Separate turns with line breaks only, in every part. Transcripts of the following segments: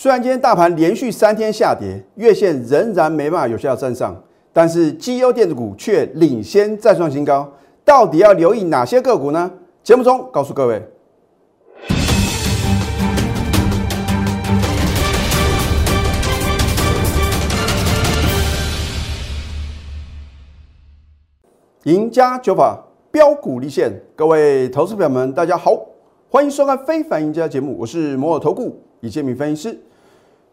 虽然今天大盘连续三天下跌，月线仍然没办法有效站上，但是绩优电子股却领先再创新高。到底要留意哪些个股呢？节目中告诉各位。赢家九法标股立现，各位投资朋友们，大家好，欢迎收看《非凡赢家》节目，我是摩尔投顾李建明分析师。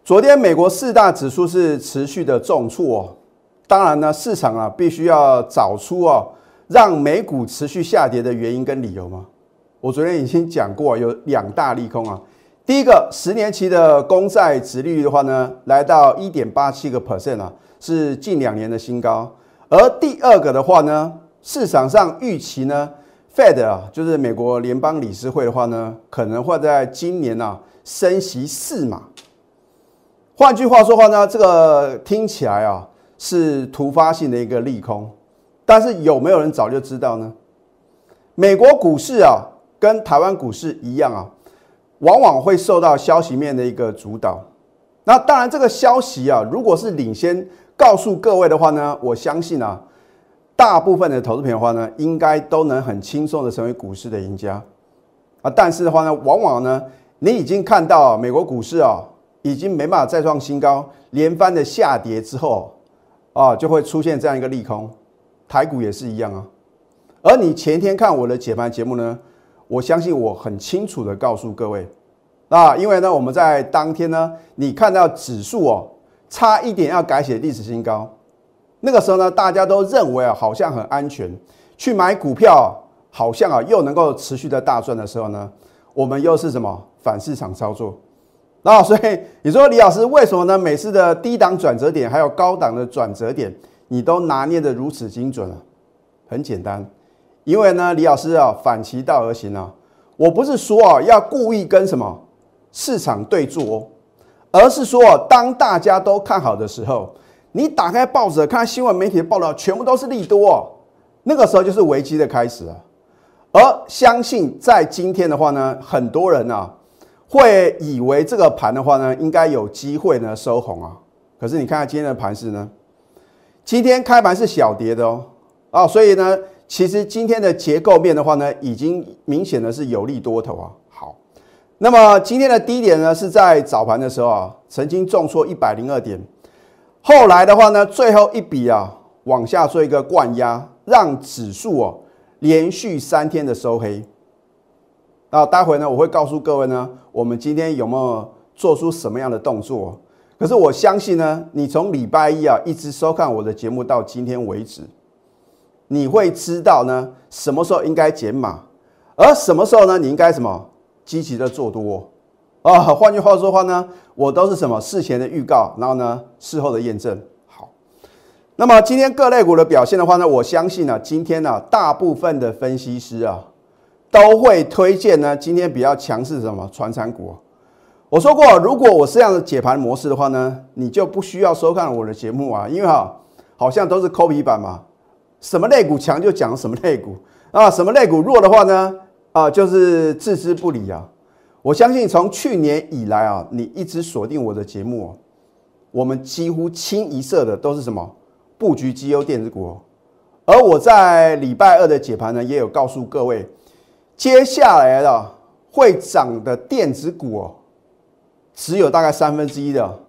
昨天美国四大指数是持续的重挫哦，当然呢，市场啊必须要找出哦让美股持续下跌的原因跟理由嘛。我昨天已经讲过，有两大利空啊。第一个，十年期的公债殖利率的话呢，来到一点八七个 percent 啊，是近两年的新高。而第二个的话呢，市场上预期呢，Fed 啊，就是美国联邦理事会的话呢，可能会在今年啊升息四码。换句话说话呢，这个听起来啊是突发性的一个利空，但是有没有人早就知道呢？美国股市啊，跟台湾股市一样啊，往往会受到消息面的一个主导。那当然，这个消息啊，如果是领先。告诉各位的话呢，我相信啊，大部分的投资品的话呢，应该都能很轻松的成为股市的赢家啊。但是的话呢，往往呢，你已经看到美国股市啊，已经没办法再创新高，连番的下跌之后啊，就会出现这样一个利空。台股也是一样啊。而你前天看我的解盘节目呢，我相信我很清楚的告诉各位啊，因为呢，我们在当天呢，你看到指数哦。差一点要改写历史新高，那个时候呢，大家都认为啊，好像很安全，去买股票，好像啊又能够持续的大赚的时候呢，我们又是什么反市场操作？那所以你说李老师为什么呢？每次的低档转折点还有高档的转折点，你都拿捏的如此精准啊？很简单，因为呢，李老师啊反其道而行啊，我不是说啊要故意跟什么市场对坐哦。而是说，当大家都看好的时候，你打开报纸看新闻媒体的报道，全部都是利多，那个时候就是危机的开始啊。而相信在今天的话呢，很多人呢会以为这个盘的话呢，应该有机会呢收红啊。可是你看看今天的盘势呢，今天开盘是小跌的哦，啊，所以呢，其实今天的结构面的话呢，已经明显的是有利多头啊。好那么今天的低点呢，是在早盘的时候啊，曾经重挫一百零二点，后来的话呢，最后一笔啊，往下做一个灌压，让指数哦连续三天的收黑。那待会呢，我会告诉各位呢，我们今天有没有做出什么样的动作？可是我相信呢，你从礼拜一啊一直收看我的节目到今天为止，你会知道呢，什么时候应该减码，而什么时候呢，你应该什么？积极的做多啊，换句话说话呢，我都是什么事前的预告，然后呢事后的验证。好，那么今天各类股的表现的话呢，我相信呢，今天呢大部分的分析师啊都会推荐呢今天比较强势什么传产股。我说过，如果我是这样的解盘模式的话呢，你就不需要收看我的节目啊，因为哈好像都是抠鼻版嘛，什么类股强就讲什么类股啊，什么类股弱的话呢？啊，就是置之不理啊！我相信从去年以来啊，你一直锁定我的节目，我们几乎清一色的都是什么布局绩优电子股。而我在礼拜二的解盘呢，也有告诉各位，接下来的会涨的电子股哦，只有大概三分之一的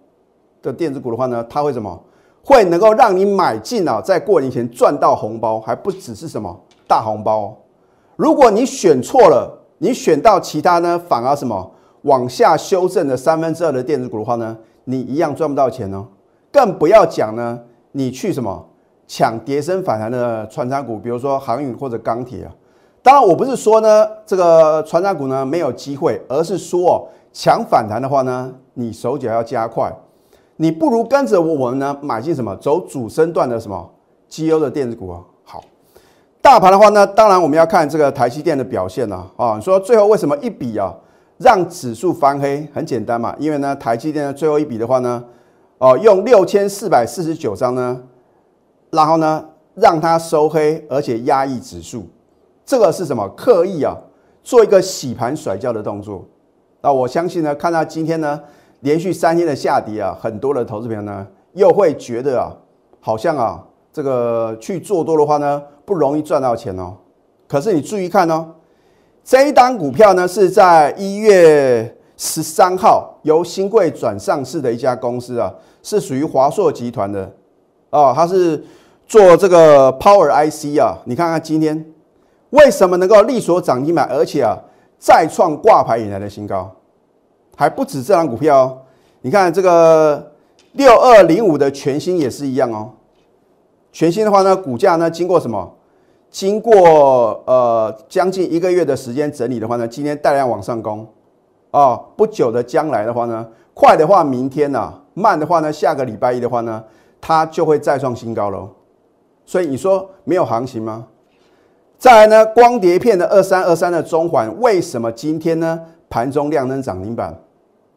的电子股的话呢，它会什么？会能够让你买进啊，在过年前赚到红包，还不只是什么大红包。如果你选错了，你选到其他呢，反而什么往下修正的三分之二的电子股的话呢，你一样赚不到钱哦。更不要讲呢，你去什么抢跌升反弹的穿插股，比如说航运或者钢铁啊。当然，我不是说呢这个船长股呢没有机会，而是说哦抢反弹的话呢，你手脚要加快，你不如跟着我们呢买进什么走主升段的什么绩优的电子股啊。好大盘的话呢，当然我们要看这个台积电的表现了啊。你说最后为什么一笔啊让指数翻黑？很简单嘛，因为呢台积电的最后一笔的话呢，哦用六千四百四十九张呢，然后呢让它收黑，而且压抑指数，这个是什么？刻意啊做一个洗盘甩掉的动作。那我相信呢，看到今天呢连续三天的下跌啊，很多的投资朋友呢又会觉得啊，好像啊这个去做多的话呢不容易赚到钱哦。可是你注意看哦，这一单股票呢是在一月十三号由新贵转上市的一家公司啊，是属于华硕集团的哦，它是做这个 Power IC 啊。你看看今天为什么能够力所涨停板，而且啊再创挂牌以来的新高。还不止这张股票哦，你看这个六二零五的全新也是一样哦。全新的话呢，股价呢经过什么？经过呃将近一个月的时间整理的话呢，今天大量往上攻啊。不久的将来的话呢，快的话明天呐，慢的话呢，下个礼拜一的话呢，它就会再创新高喽。所以你说没有行情吗？再来呢，光碟片的二三二三的中环，为什么今天呢盘中亮灯涨停板？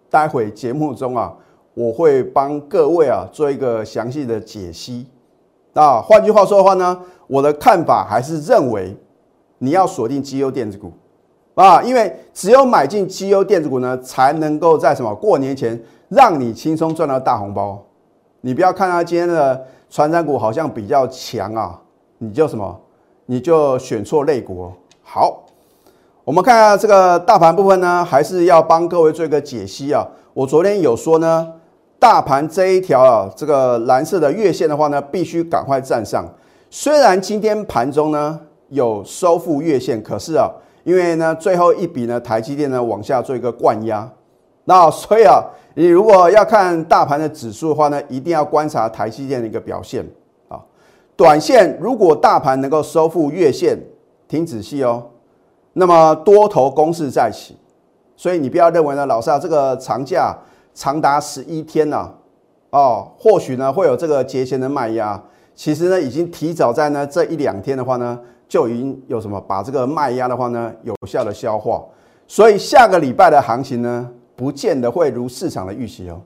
待会节目中啊，我会帮各位啊做一个详细的解析。啊，换句话说的话呢，我的看法还是认为你要锁定绩优电子股啊，因为只有买进绩优电子股呢，才能够在什么过年前让你轻松赚到大红包。你不要看到今天的传染股好像比较强啊，你就什么，你就选错类股哦。好。我们看下这个大盘部分呢，还是要帮各位做一个解析啊。我昨天有说呢，大盘这一条啊，这个蓝色的月线的话呢，必须赶快站上。虽然今天盘中呢有收复月线，可是啊，因为呢最后一笔呢，台积电呢往下做一个灌压，那所以啊，你如果要看大盘的指数的话呢，一定要观察台积电的一个表现。短线如果大盘能够收复月线，听仔细哦。那么多头攻势再起，所以你不要认为呢，老师啊，这个长假长达十一天呢，哦，或许呢会有这个节前的卖压，其实呢已经提早在呢这一两天的话呢，就已经有什么把这个卖压的话呢有效的消化，所以下个礼拜的行情呢，不见得会如市场的预期哦。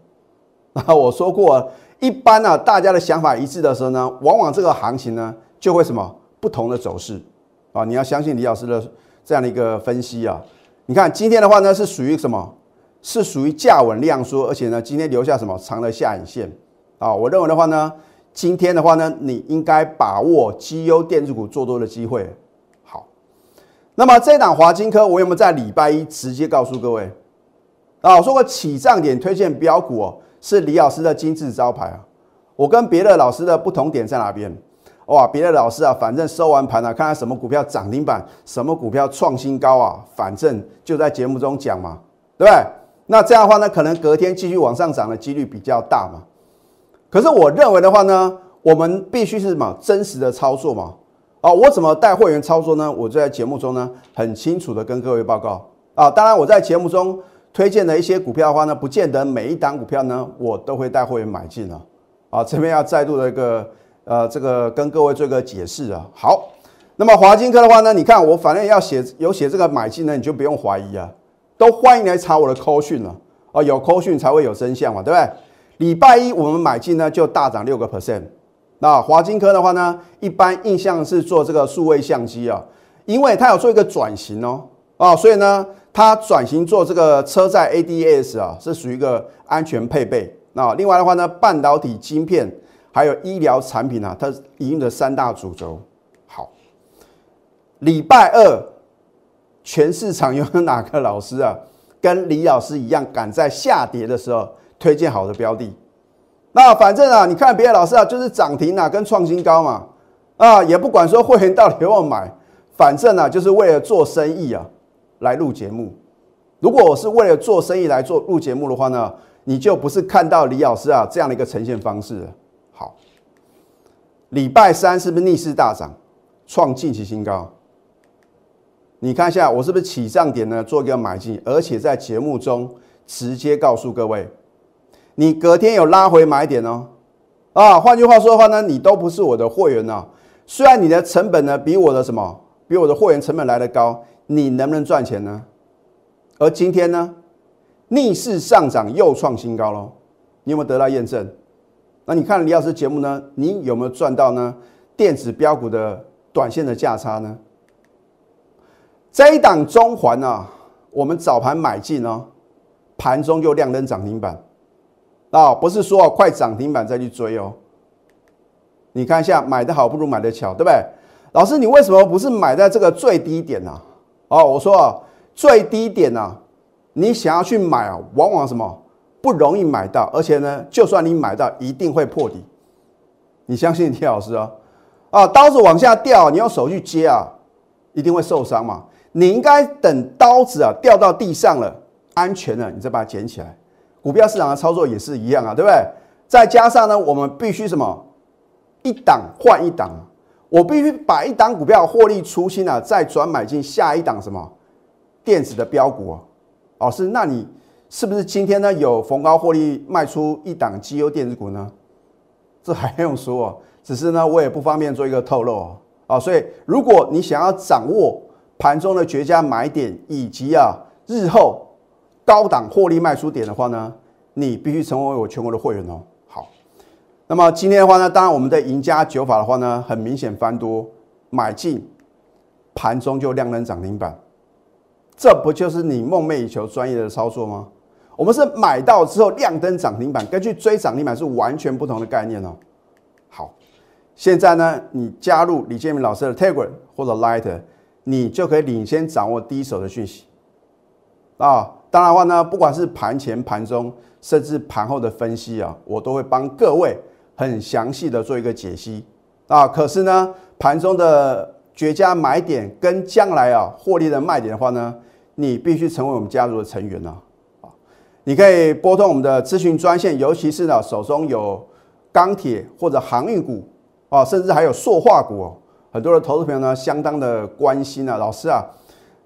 那 我说过，一般呢大家的想法一致的时候呢，往往这个行情呢就会什么不同的走势啊，你要相信李老师的。这样的一个分析啊，你看今天的话呢是属于什么？是属于价稳量缩，而且呢今天留下什么长的下影线啊？我认为的话呢，今天的话呢，你应该把握绩优电子股做多的机会。好，那么这档华金科，我有没有在礼拜一直接告诉各位啊？我说过起涨点推荐标股哦，是李老师的金字招牌啊。我跟别的老师的不同点在哪边？哇，别的老师啊，反正收完盘啊，看看什么股票涨停板，什么股票创新高啊，反正就在节目中讲嘛，对不对？那这样的话呢，可能隔天继续往上涨的几率比较大嘛。可是我认为的话呢，我们必须是什么真实的操作嘛？哦，我怎么带会员操作呢？我就在节目中呢，很清楚的跟各位报告啊。当然，我在节目中推荐的一些股票的话呢，不见得每一档股票呢，我都会带会员买进啊。啊，这边要再度的一个。呃，这个跟各位做一个解释啊。好，那么华金科的话呢，你看我反正要写有写这个买进呢，你就不用怀疑啊，都欢迎来查我的扣讯了哦，有扣讯才会有真相嘛，对不对？礼拜一我们买进呢就大涨六个 percent。那华金科的话呢，一般印象是做这个数位相机啊，因为它有做一个转型哦，啊，所以呢它转型做这个车载 ADS 啊，是属于一个安全配备。那另外的话呢，半导体晶片。还有医疗产品啊，它营运的三大主轴。好，礼拜二全市场有哪个老师啊，跟李老师一样，敢在下跌的时候推荐好的标的？那反正啊，你看别的老师啊，就是涨停啊，跟创新高嘛，啊，也不管说会员到底有没有买，反正啊，就是为了做生意啊，来录节目。如果我是为了做生意来做录节目的话呢，你就不是看到李老师啊这样的一个呈现方式。好，礼拜三是不是逆势大涨，创近期新高？你看一下，我是不是起涨点呢？做一个买进，而且在节目中直接告诉各位，你隔天有拉回买点哦。啊，换句话说的话呢，你都不是我的货源呢。虽然你的成本呢比我的什么，比我的货源成本来的高，你能不能赚钱呢？而今天呢，逆势上涨又创新高喽，你有没有得到验证？那你看李老师节目呢？你有没有赚到呢？电子标股的短线的价差呢？这一档中环啊，我们早盘买进哦，盘中就亮灯涨停板。啊，不是说快涨停板再去追哦。你看一下，买的好不如买的巧，对不对？老师，你为什么不是买在这个最低点呢？哦，我说啊，最低点呢，你想要去买啊，往往什么不容易买到，而且呢，就算你买到，一定会破底。你相信田老师哦？啊，刀子往下掉，你用手去接啊，一定会受伤嘛。你应该等刀子啊掉到地上了，安全了，你再把它捡起来。股票市场的操作也是一样啊，对不对？再加上呢，我们必须什么？一档换一档，我必须把一档股票获利出清了，再转买进下一档什么电子的标股啊？老师，那你是不是今天呢有逢高获利卖出一档绩优电子股呢？这还用说？只是呢，我也不方便做一个透露啊。所以，如果你想要掌握盘中的绝佳买点以及啊日后高档获利卖出点的话呢，你必须成为我全国的会员哦。那么今天的话呢，当然我们的赢家九法的话呢，很明显翻多买进，盘中就亮灯涨停板，这不就是你梦寐以求专业的操作吗？我们是买到之后亮灯涨停板，根据追涨停板是完全不同的概念哦。好，现在呢，你加入李建明老师的 Telegram 或者 Light，你就可以领先掌握第一手的讯息啊。当然的话呢，不管是盘前、盘中，甚至盘后的分析啊，我都会帮各位。很详细的做一个解析。啊，可是呢，盘中的绝佳买点跟将来啊获利的卖点的话呢，你必须成为我们家族的成员呢啊，你可以拨通我们的咨询专线，尤其是呢手中有钢铁或者航运股啊，甚至还有塑化股，很多的投资朋友呢相当的关心啊，老师啊，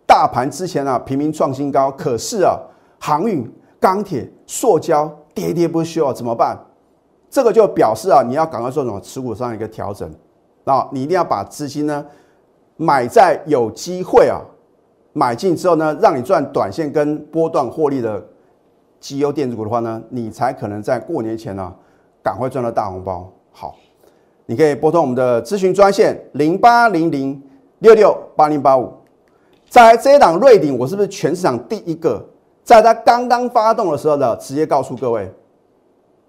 大盘之前啊频频创新高，可是啊航运、钢铁、塑胶喋喋不休啊，怎么办？这个就表示啊，你要赶快做什么持股上一个调整，啊，你一定要把资金呢买在有机会啊买进之后呢，让你赚短线跟波段获利的绩优电子股的话呢，你才可能在过年前呢赶快赚到大红包。好，你可以拨通我们的咨询专线零八零零六六八零八五，在这一档瑞鼎，我是不是全市场第一个在它刚刚发动的时候呢，直接告诉各位，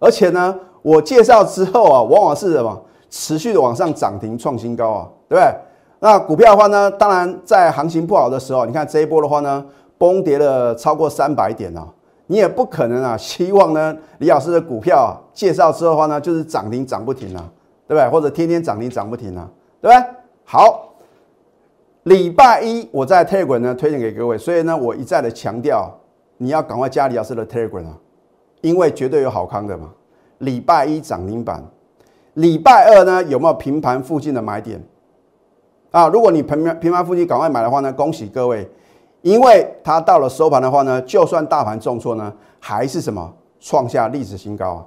而且呢。我介绍之后啊，往往是什么持续的往上涨停创新高啊，对不对？那股票的话呢，当然在行情不好的时候，你看这一波的话呢，崩跌了超过三百点啊，你也不可能啊，希望呢李老师的股票啊介绍之后的话呢，就是涨停涨不停啊，对不对？或者天天涨停涨不停啊，对不对？好，礼拜一我在 Telegram 呢推荐给各位，所以呢我一再的强调，你要赶快加李老师的 Telegram 啊，因为绝对有好康的嘛。礼拜一涨停板，礼拜二呢有没有平盘附近的买点？啊，如果你平盘平盘附近赶快买的话呢，恭喜各位，因为它到了收盘的话呢，就算大盘重挫呢，还是什么创下历史新高啊！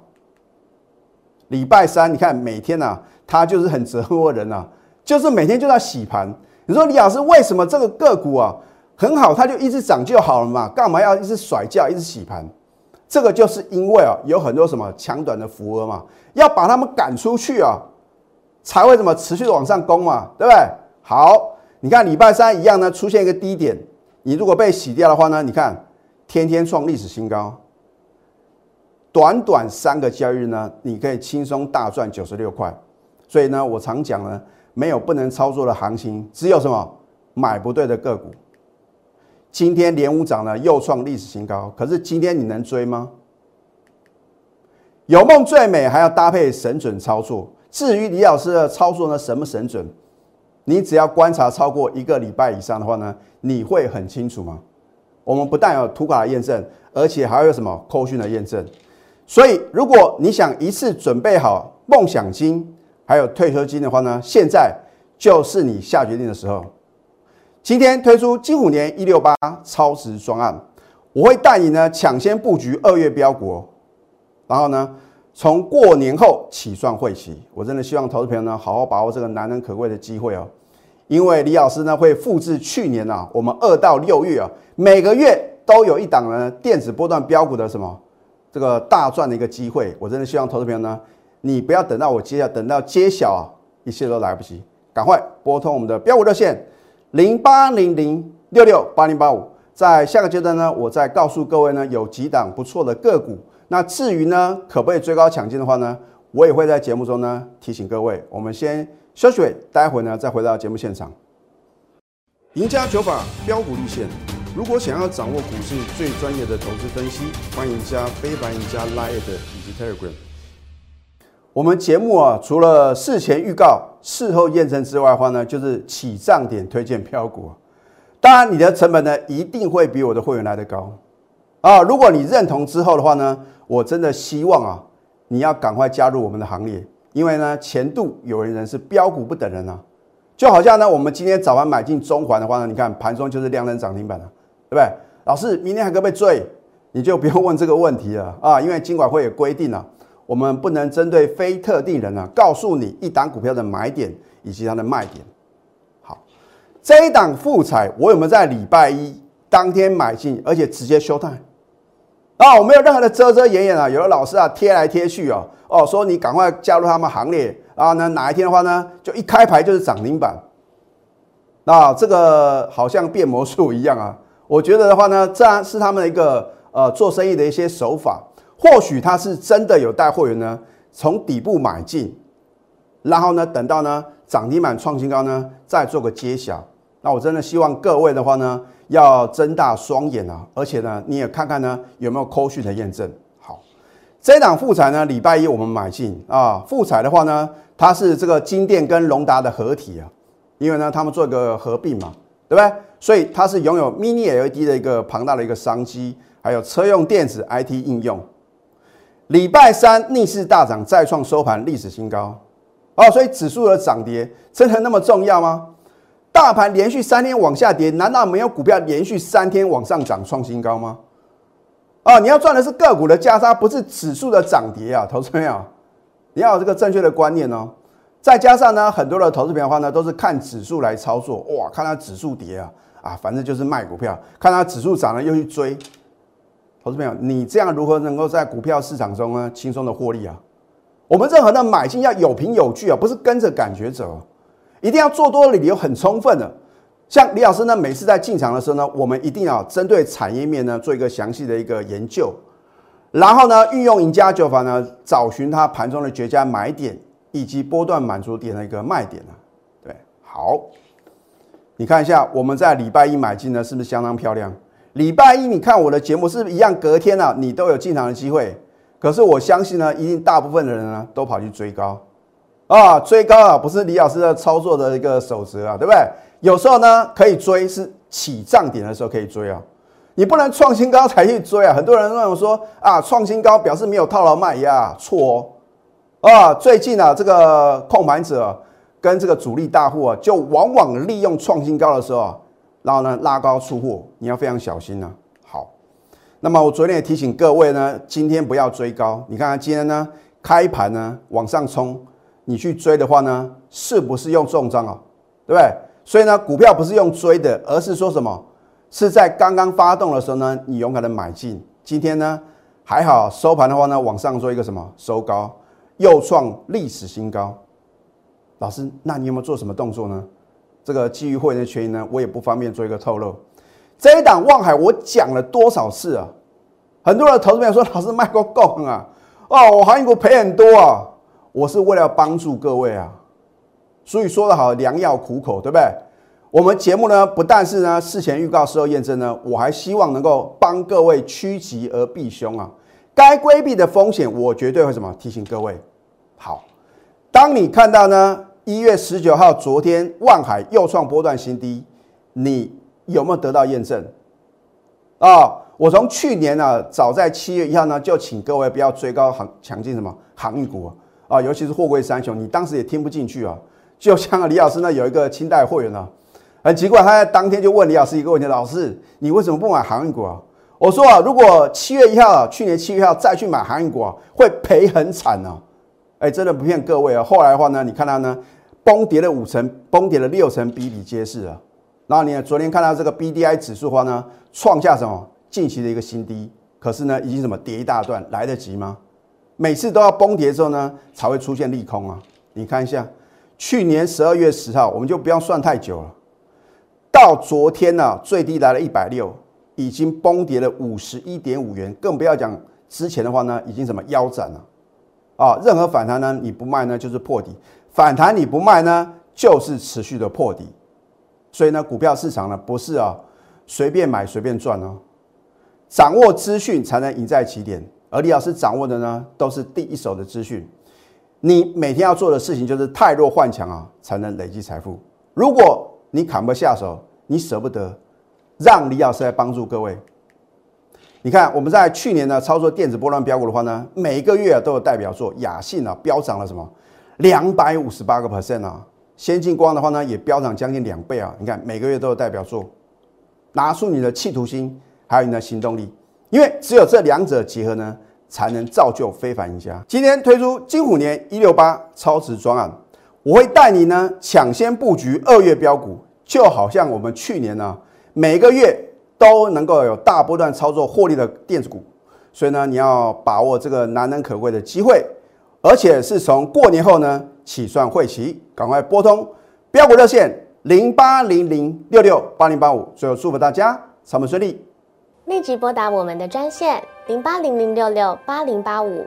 礼拜三你看每天呢，它就是很折磨人啊，就是每天就在洗盘。你说李老师为什么这个个股啊很好，它就一直涨就好了嘛？干嘛要一直甩价，一直洗盘？这个就是因为啊，有很多什么强短的浮额嘛，要把他们赶出去啊，才会怎么持续的往上攻嘛，对不对？好，你看礼拜三一样呢，出现一个低点，你如果被洗掉的话呢，你看天天创历史新高，短短三个交易日呢，你可以轻松大赚九十六块。所以呢，我常讲呢，没有不能操作的行情，只有什么买不对的个股。今天连五涨呢，又创历史新高。可是今天你能追吗？有梦最美，还要搭配神准操作。至于李老师的操作呢，什么神准？你只要观察超过一个礼拜以上的话呢，你会很清楚吗？我们不但有图卡的验证，而且还有什么扣讯的验证。所以，如果你想一次准备好梦想金，还有退休金的话呢，现在就是你下决定的时候。今天推出金虎年一六八超值专案，我会带你呢抢先布局二月标股，然后呢从过年后起算会期。我真的希望投资朋友呢好好把握这个难能可贵的机会哦，因为李老师呢会复制去年啊我们二到六月啊每个月都有一档呢电子波段标股的什么这个大赚的一个机会。我真的希望投资朋友呢你不要等到我揭晓，等到揭晓啊一切都来不及，赶快拨通我们的标股热线。零八零零六六八零八五，在下个阶段呢，我再告诉各位呢，有几档不错的个股，那至于呢，可不可以追高抢进的话呢，我也会在节目中呢提醒各位。我们先休息，待会呢再回到节目现场。赢家九法标股立线。如果想要掌握股市最专业的投资分析，欢迎加非凡、加 Line 以及 Telegram。我们节目啊，除了事前预告、事后验证之外的话呢，就是起涨点推荐票股。当然，你的成本呢一定会比我的会员来的高啊。如果你认同之后的话呢，我真的希望啊，你要赶快加入我们的行列，因为呢，前度有人人是标股不等人啊。就好像呢，我们今天早盘买进中环的话呢，你看盘中就是量能涨停板了。对不对？老师，明天还可不可以追？你就不用问这个问题了啊！因为金管会有规定啊，我们不能针对非特定人啊，告诉你一档股票的买点以及它的卖点。好，这一档富彩，我有没有在礼拜一当天买进，而且直接休态？啊，我没有任何的遮遮掩掩啊！有的老师啊，贴来贴去啊，哦，说你赶快加入他们行列啊！呢，哪一天的话呢，就一开牌就是涨停板。那这个好像变魔术一样啊！我觉得的话呢，这是他们的一个呃做生意的一些手法。或许他是真的有带货源呢，从底部买进，然后呢等到呢涨停板创新高呢，再做个揭晓。那我真的希望各位的话呢，要睁大双眼啊，而且呢你也看看呢有没有扣讯的验证。好，这档富彩呢，礼拜一我们买进啊，富彩的话呢，它是这个金店跟隆达的合体啊，因为呢他们做一个合并嘛，对不对？所以它是拥有 Mini LED 的一个庞大的一个商机，还有车用电子 IT 应用。礼拜三逆势大涨，再创收盘历史新高。哦，所以指数的涨跌真的那么重要吗？大盘连续三天往下跌，难道没有股票连续三天往上涨创新高吗？啊，你要赚的是个股的加差，不是指数的涨跌啊，投资朋友，你要有这个正确的观念哦。再加上呢，很多的投资票的话呢，都是看指数来操作，哇，看它指数跌啊。啊，反正就是卖股票，看它指数涨了又去追。投资朋友，你这样如何能够在股票市场中呢轻松的获利啊？我们任何的买进要有凭有据啊，不是跟着感觉走，一定要做多的理由很充分的。像李老师呢，每次在进场的时候呢，我们一定要针对产业面呢做一个详细的一个研究，然后呢运用赢家九法呢找寻它盘中的绝佳买点以及波段满足点的一个卖点啊。对，好。你看一下，我们在礼拜一买进呢，是不是相当漂亮？礼拜一你看我的节目是不是一样？隔天呢，你都有进场的机会。可是我相信呢，一定大部分的人呢都跑去追高啊，追高啊，不是李老师的操作的一个守则啊，对不对？有时候呢可以追，是起涨点的时候可以追啊，你不能创新高才去追啊。很多人认为说啊，创新高表示没有套牢卖压，错哦啊，最近啊这个控盘者。跟这个主力大户啊，就往往利用创新高的时候啊，然后呢拉高出货，你要非常小心呢。好，那么我昨天也提醒各位呢，今天不要追高。你看看今天呢开盘呢往上冲，你去追的话呢，是不是用重仓啊？对不对？所以呢，股票不是用追的，而是说什么？是在刚刚发动的时候呢，你勇敢的买进。今天呢还好收盘的话呢，往上做一个什么收高，又创历史新高。老师，那你有没有做什么动作呢？这个基于会员的权益呢，我也不方便做一个透露。这一档望海，我讲了多少次啊？很多人投资朋友说，老师卖过够啊，哦，我行业股赔很多啊。我是为了帮助各位啊，所以说的好，良药苦口，对不对？我们节目呢，不但是呢事前预告、事后验证呢，我还希望能够帮各位趋吉而避凶啊。该规避的风险，我绝对会什么提醒各位。好，当你看到呢？一月十九号，昨天万海又创波段新低，你有没有得到验证？啊，我从去年呢，早在七月一号呢，就请各位不要追高行抢进什么航运股啊，尤其是货柜三雄，你当时也听不进去啊。就像李老师呢，有一个清代会员呢，很奇怪，他在当天就问李老师一个问题：老师，你为什么不买航运股啊？我说啊，如果七月一号啊，去年七月一号再去买航运股啊，会赔很惨呢。哎，真的不骗各位啊！后来的话呢，你看它呢，崩跌了五成，崩跌了六成，比比皆是啊。然后你昨天看到这个 B D I 指数的话呢，创下什么近期的一个新低，可是呢，已经什么跌一大段，来得及吗？每次都要崩跌之后呢，才会出现利空啊。你看一下，去年十二月十号，我们就不要算太久了，到昨天呢，最低来了一百六，已经崩跌了五十一点五元，更不要讲之前的话呢，已经什么腰斩了啊？任何反弹呢，你不卖呢就是破底，反弹你不卖呢就是持续的破底。所以呢，股票市场呢不是啊随便买随便赚哦，掌握资讯才能赢在起点。而李老师掌握的呢都是第一手的资讯。你每天要做的事情就是太弱换强啊，才能累积财富。如果你砍不下手，你舍不得，让李老师来帮助各位。你看，我们在去年呢操作电子波段标股的话呢，每个月都有代表作，雅信啊飙涨了什么两百五十八个 percent 啊，先进光的话呢也飙涨将近两倍啊。你看每个月都有代表作，拿出你的企图心，还有你的行动力，因为只有这两者结合呢，才能造就非凡赢家。今天推出金虎年一六八超值专案，我会带你呢抢先布局二月标股，就好像我们去年呢每个月。都能够有大波段操作获利的电子股，所以呢，你要把握这个难能可贵的机会，而且是从过年后呢起算会期，赶快拨通标股热线零八零零六六八零八五。最后祝福大家上门顺利，
立即拨打我们的专线零八零零六六八零八五